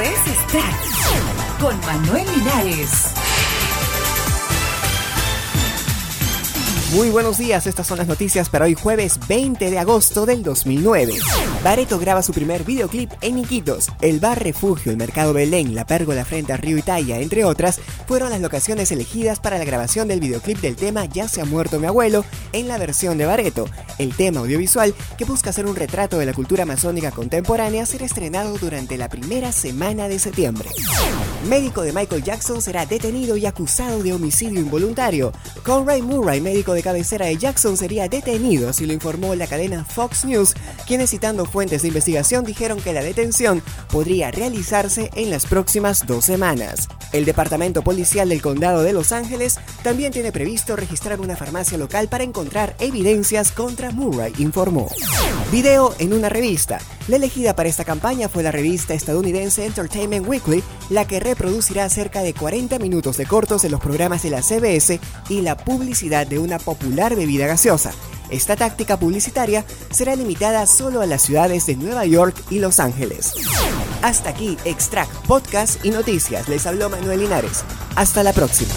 es Stack con Manuel Linares. Muy buenos días, estas son las noticias para hoy jueves 20 de agosto del 2009. Bareto graba su primer videoclip en Iquitos. El bar Refugio, el Mercado Belén, la pérgola frente a Río Italia, entre otras, fueron las locaciones elegidas para la grabación del videoclip del tema Ya se ha muerto mi abuelo en la versión de Bareto. El tema audiovisual, que busca hacer un retrato de la cultura amazónica contemporánea, será estrenado durante la primera semana de septiembre. Médico de Michael Jackson será detenido y acusado de homicidio involuntario. Conrad Murray, médico de cabecera de Jackson, sería detenido, así lo informó la cadena Fox News, quienes citando fuentes de investigación dijeron que la detención podría realizarse en las próximas dos semanas. El Departamento Policial del Condado de Los Ángeles también tiene previsto registrar una farmacia local para evidencias contra Murray, informó. Video en una revista. La elegida para esta campaña fue la revista estadounidense Entertainment Weekly, la que reproducirá cerca de 40 minutos de cortos de los programas de la CBS y la publicidad de una popular bebida gaseosa. Esta táctica publicitaria será limitada solo a las ciudades de Nueva York y Los Ángeles. Hasta aquí, Extract Podcast y Noticias. Les habló Manuel Linares. Hasta la próxima.